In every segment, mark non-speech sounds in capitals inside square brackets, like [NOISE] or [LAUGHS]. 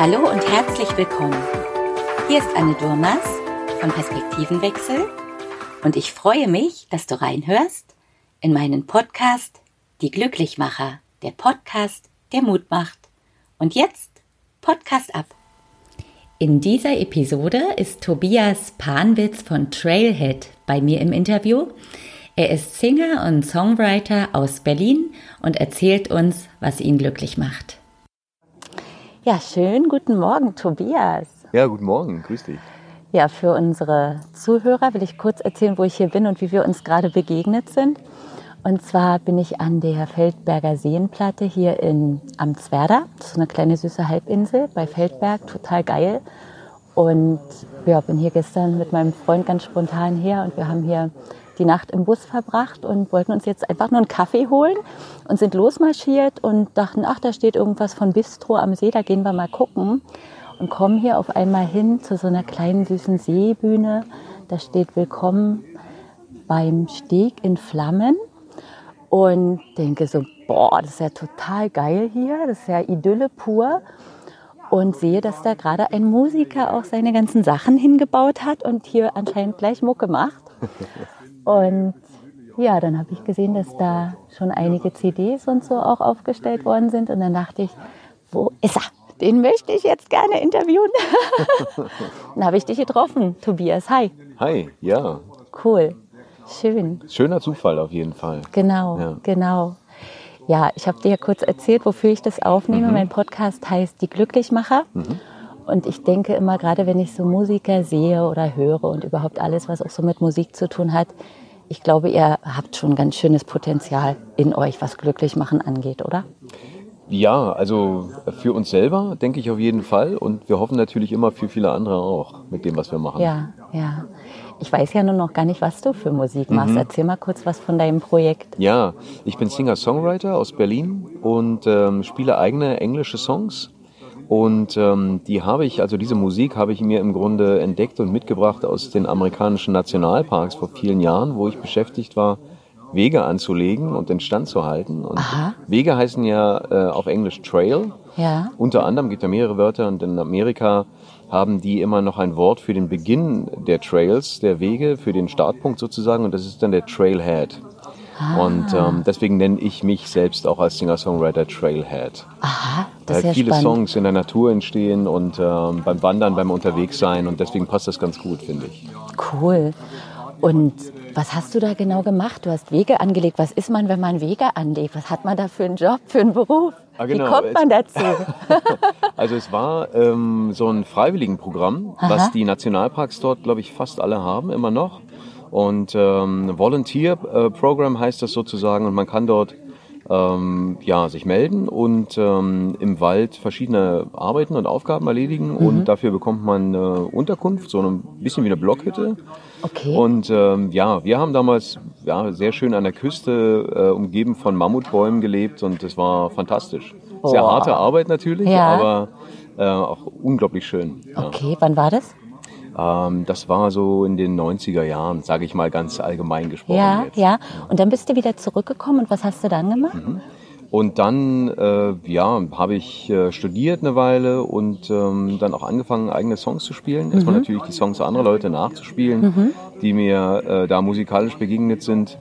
Hallo und herzlich willkommen. Hier ist Anne Durmas von Perspektivenwechsel und ich freue mich, dass du reinhörst in meinen Podcast Die Glücklichmacher, der Podcast, der Mut macht. Und jetzt Podcast ab. In dieser Episode ist Tobias Panwitz von Trailhead bei mir im Interview. Er ist Singer und Songwriter aus Berlin und erzählt uns, was ihn glücklich macht. Ja, schön. Guten Morgen, Tobias. Ja, guten Morgen. Grüß dich. Ja, für unsere Zuhörer will ich kurz erzählen, wo ich hier bin und wie wir uns gerade begegnet sind. Und zwar bin ich an der Feldberger Seenplatte hier in Amtswerder. Das ist eine kleine süße Halbinsel bei Feldberg, total geil. Und ja, bin hier gestern mit meinem Freund ganz spontan her und wir haben hier die Nacht im Bus verbracht und wollten uns jetzt einfach nur einen Kaffee holen und sind losmarschiert und dachten, ach, da steht irgendwas von Bistro am See, da gehen wir mal gucken und kommen hier auf einmal hin zu so einer kleinen süßen Seebühne. Da steht Willkommen beim Steg in Flammen und denke so, boah, das ist ja total geil hier, das ist ja Idylle pur und sehe, dass da gerade ein Musiker auch seine ganzen Sachen hingebaut hat und hier anscheinend gleich Mucke macht. [LAUGHS] Und ja, dann habe ich gesehen, dass da schon einige CDs und so auch aufgestellt worden sind. Und dann dachte ich, wo ist er? Den möchte ich jetzt gerne interviewen. [LAUGHS] dann habe ich dich getroffen, Tobias. Hi. Hi, ja. Cool. Schön. Schöner Zufall auf jeden Fall. Genau, ja. genau. Ja, ich habe dir ja kurz erzählt, wofür ich das aufnehme. Mhm. Mein Podcast heißt Die Glücklichmacher. Mhm. Und ich denke immer, gerade wenn ich so Musiker sehe oder höre und überhaupt alles, was auch so mit Musik zu tun hat, ich glaube, ihr habt schon ganz schönes Potenzial in euch, was glücklich machen angeht, oder? Ja, also für uns selber denke ich auf jeden Fall und wir hoffen natürlich immer für viele andere auch mit dem, was wir machen. Ja, ja. Ich weiß ja nur noch gar nicht, was du für Musik machst. Mhm. Erzähl mal kurz was von deinem Projekt. Ja, ich bin Singer-Songwriter aus Berlin und ähm, spiele eigene englische Songs und ähm, die habe ich, also diese Musik habe ich mir im Grunde entdeckt und mitgebracht aus den amerikanischen Nationalparks vor vielen Jahren, wo ich beschäftigt war, Wege anzulegen und den Stand zu halten. Und Aha. Wege heißen ja äh, auf Englisch Trail. Ja. Unter anderem gibt es ja mehrere Wörter und in Amerika haben die immer noch ein Wort für den Beginn der Trails, der Wege, für den Startpunkt sozusagen und das ist dann der Trailhead. Ah. Und ähm, deswegen nenne ich mich selbst auch als Singer-Songwriter Trailhead. Aha, ja viele spannend. Songs in der Natur entstehen und ähm, beim Wandern, beim Unterwegssein und deswegen passt das ganz gut, finde ich. Cool. Und was hast du da genau gemacht? Du hast Wege angelegt. Was ist man, wenn man Wege anlegt? Was hat man da für einen Job, für einen Beruf? Ah, genau. Wie kommt man dazu? [LAUGHS] also es war ähm, so ein Freiwilligenprogramm, Aha. was die Nationalparks dort, glaube ich, fast alle haben, immer noch. Und ähm, Volunteer äh, Program heißt das sozusagen und man kann dort ähm, ja, sich melden und ähm, im Wald verschiedene Arbeiten und Aufgaben erledigen mhm. und dafür bekommt man eine Unterkunft, so ein bisschen wie eine Blockhütte. Okay. Und ähm, ja, wir haben damals ja, sehr schön an der Küste äh, umgeben von Mammutbäumen gelebt und es war fantastisch. Sehr harte Arbeit natürlich, ja. aber äh, auch unglaublich schön. Okay, ja. wann war das? Ähm, das war so in den 90er Jahren, sage ich mal ganz allgemein gesprochen. Ja, jetzt. ja. Und dann bist du wieder zurückgekommen und was hast du dann gemacht? Mhm. Und dann äh, ja, habe ich äh, studiert eine Weile und ähm, dann auch angefangen, eigene Songs zu spielen. Erstmal mhm. natürlich die Songs anderer Leute nachzuspielen, mhm. die mir äh, da musikalisch begegnet sind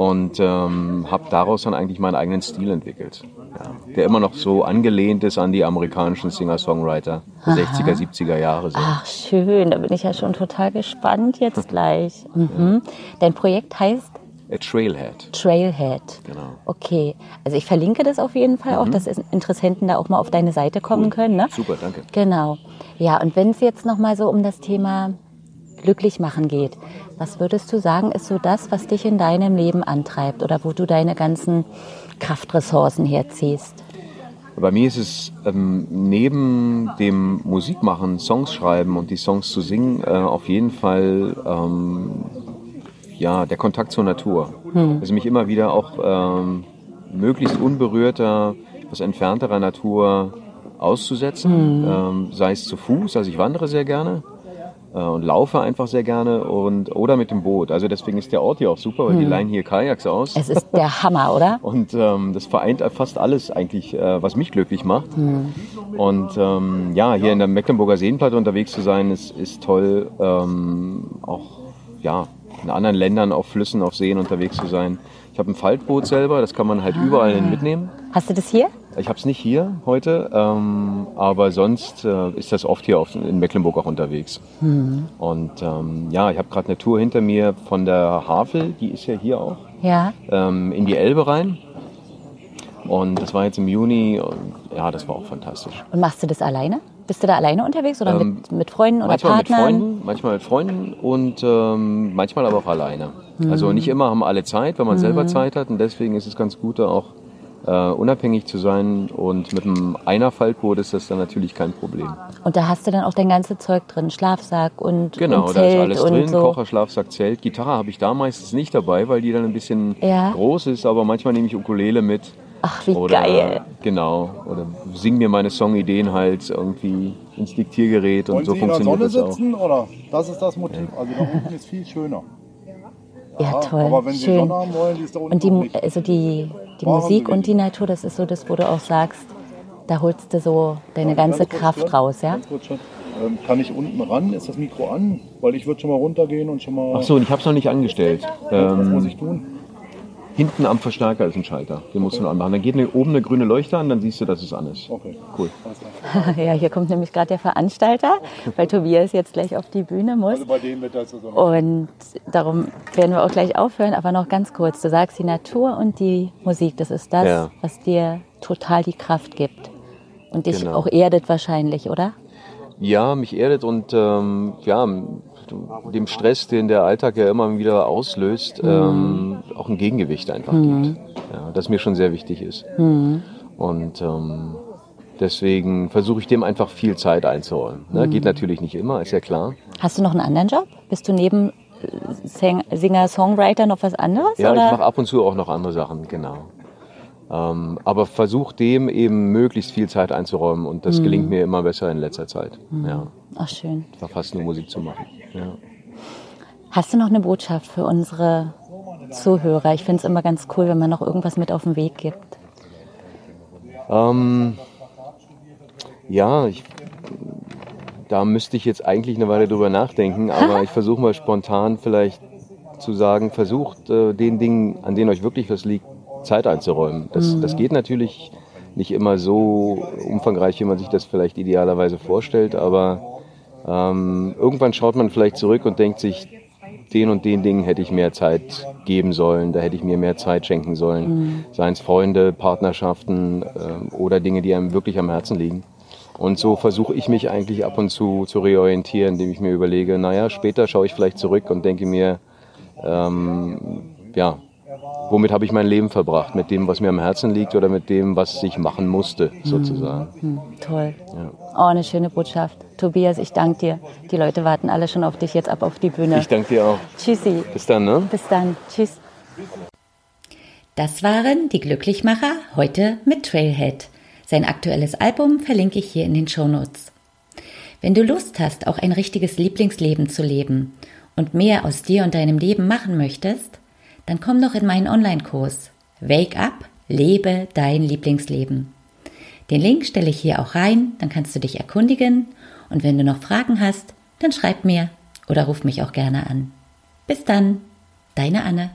und ähm, habe daraus dann eigentlich meinen eigenen Stil entwickelt, ja, der immer noch so angelehnt ist an die amerikanischen Singer-Songwriter der 60er, 70er Jahre. So. Ach schön, da bin ich ja schon total gespannt jetzt gleich. Mhm. Ja. Dein Projekt heißt? A Trailhead. Trailhead. Genau. Okay, also ich verlinke das auf jeden Fall mhm. auch, dass Interessenten da auch mal auf deine Seite kommen cool. können. Ne? Super, danke. Genau. Ja, und wenn es jetzt noch mal so um das Thema glücklich machen geht. Was würdest du sagen, ist so das, was dich in deinem Leben antreibt oder wo du deine ganzen Kraftressourcen herziehst? Bei mir ist es ähm, neben dem Musikmachen, Songs schreiben und die Songs zu singen, äh, auf jeden Fall ähm, ja, der Kontakt zur Natur. Hm. Also mich immer wieder auch ähm, möglichst unberührter, etwas entfernterer Natur auszusetzen, hm. ähm, sei es zu Fuß, also ich wandere sehr gerne, und laufe einfach sehr gerne und oder mit dem Boot. Also deswegen ist der Ort hier auch super, weil hm. die leihen hier Kajaks aus. Es ist der Hammer, oder? [LAUGHS] und ähm, das vereint fast alles eigentlich, äh, was mich glücklich macht. Hm. Und ähm, ja, hier in der Mecklenburger Seenplatte unterwegs zu sein, ist, ist toll. Ähm, auch ja, in anderen Ländern, auf Flüssen, auf Seen unterwegs zu sein. Ich habe ein Faltboot selber, das kann man halt überall hin mitnehmen. Hast du das hier? Ich habe es nicht hier heute, ähm, aber sonst äh, ist das oft hier auf, in Mecklenburg auch unterwegs. Und ähm, ja, ich habe gerade eine Tour hinter mir von der Havel, die ist ja hier auch, Ja. ähm, in die Elbe rein. Und das war jetzt im Juni und ja, das war auch fantastisch. Und machst du das alleine? Bist du da alleine unterwegs oder Ähm, mit, mit Freunden oder manchmal mit Partnern? Freunden, manchmal mit Freunden und ähm, manchmal aber auch alleine. Mhm. Also nicht immer haben alle Zeit, wenn man selber Zeit hat und deswegen ist es ganz gut, da auch äh, unabhängig zu sein und mit einem Einerfaltboot ist das dann natürlich kein Problem. Und da hast du dann auch dein ganzes Zeug drin, Schlafsack und, Genau, und da ist Zelt alles und drin, so. Kocher, Schlafsack, Zelt. Gitarre habe ich da meistens nicht dabei, weil die dann ein bisschen Ja. groß ist, aber manchmal nehme ich Ukulele mit. Ach, wie oder, geil. Genau, oder sing mir meine Songideen halt irgendwie ins Diktiergerät und Wollen so Sie in der funktioniert Sonne das auch. sitzen oder? Das ist das Motiv. Also da unten ist viel schöner. Ja, toll. Aber wenn Sie Schön. Sonne haben wollen, die ist da unten Und die, nicht. also die, die Machen Musik und die Natur, das ist so das, wo du auch sagst, da holst du so deine ganze Ganz kurz, Kraft John, raus, ja? Ganz kurz, ähm, kann ich unten ran? Ist das Mikro an? Weil ich würde schon mal runtergehen und schon mal. Ach so, und ich habe es noch nicht angestellt. Was muss Ähm, ich tun? Hinten am Verstärker ist ein Schalter, den musst du noch anmachen. Dann geht eine, oben eine grüne Leuchte an, dann siehst du, dass es an ist. Okay. Cool. [LAUGHS] Ja, hier kommt nämlich gerade der Veranstalter, weil Tobias jetzt gleich auf die Bühne muss. Also bei dem wird das so. Und darum werden wir auch gleich aufhören, aber noch ganz kurz. Du sagst, die Natur und die Musik, das ist das, Ja. was dir total die Kraft gibt. Und dich Genau. auch erdet wahrscheinlich, oder? Ja, mich erdet und ähm, ja, dem Stress, den der Alltag ja immer wieder auslöst, ähm, auch ein Gegengewicht einfach gibt. Ja, das mir schon sehr wichtig ist. Und ähm, deswegen versuche ich dem einfach viel Zeit einzuräumen. Ne? Geht natürlich nicht immer, ist ja klar. Hast du noch einen anderen Job? Bist du neben äh, Singer, Songwriter noch was anderes? Ja, oder? ich mache ab und zu auch noch andere Sachen, genau. Ähm, aber versuche dem eben möglichst viel Zeit einzuräumen und das gelingt mir immer besser in letzter Zeit. Ja, Ach, schön. fast nur Musik zu machen. Ja. Hast du noch eine Botschaft für unsere Zuhörer? Ich finde es immer ganz cool, wenn man noch irgendwas mit auf den Weg gibt. Ähm, ja, ich, da müsste ich jetzt eigentlich eine Weile drüber nachdenken, aber [LAUGHS] ich versuche mal spontan vielleicht zu sagen, versucht äh, den Dingen, an denen euch wirklich was liegt, Zeit einzuräumen. Das, das geht natürlich nicht immer so umfangreich, wie man sich das vielleicht idealerweise vorstellt, aber ähm, irgendwann schaut man vielleicht zurück und denkt sich, den und den Dingen hätte ich mehr Zeit geben sollen, da hätte ich mir mehr Zeit schenken sollen. Seien es Freunde, Partnerschaften ähm, oder Dinge, die einem wirklich am Herzen liegen. Und so versuche ich mich eigentlich ab und zu zu reorientieren, indem ich mir überlege, naja, später schaue ich vielleicht zurück und denke mir, ähm, ja, womit habe ich mein Leben verbracht? Mit dem, was mir am Herzen liegt oder mit dem, was ich machen musste, sozusagen. Hm, toll. Ja. Oh, eine schöne Botschaft. Tobias, ich danke dir. Die Leute warten alle schon auf dich jetzt ab auf die Bühne. Ich danke dir auch. Tschüssi. Bis dann, ne? Bis dann. Tschüss. Das waren die Glücklichmacher heute mit Trailhead. Sein aktuelles Album verlinke ich hier in den Shownotes. Wenn du Lust hast, auch ein richtiges Lieblingsleben zu leben und mehr aus dir und deinem Leben machen möchtest, dann komm doch in meinen Online-Kurs Wake Up, lebe dein Lieblingsleben. Den Link stelle ich hier auch rein, dann kannst du dich erkundigen und wenn du noch Fragen hast, dann schreib mir oder ruf mich auch gerne an. Bis dann, deine Anne.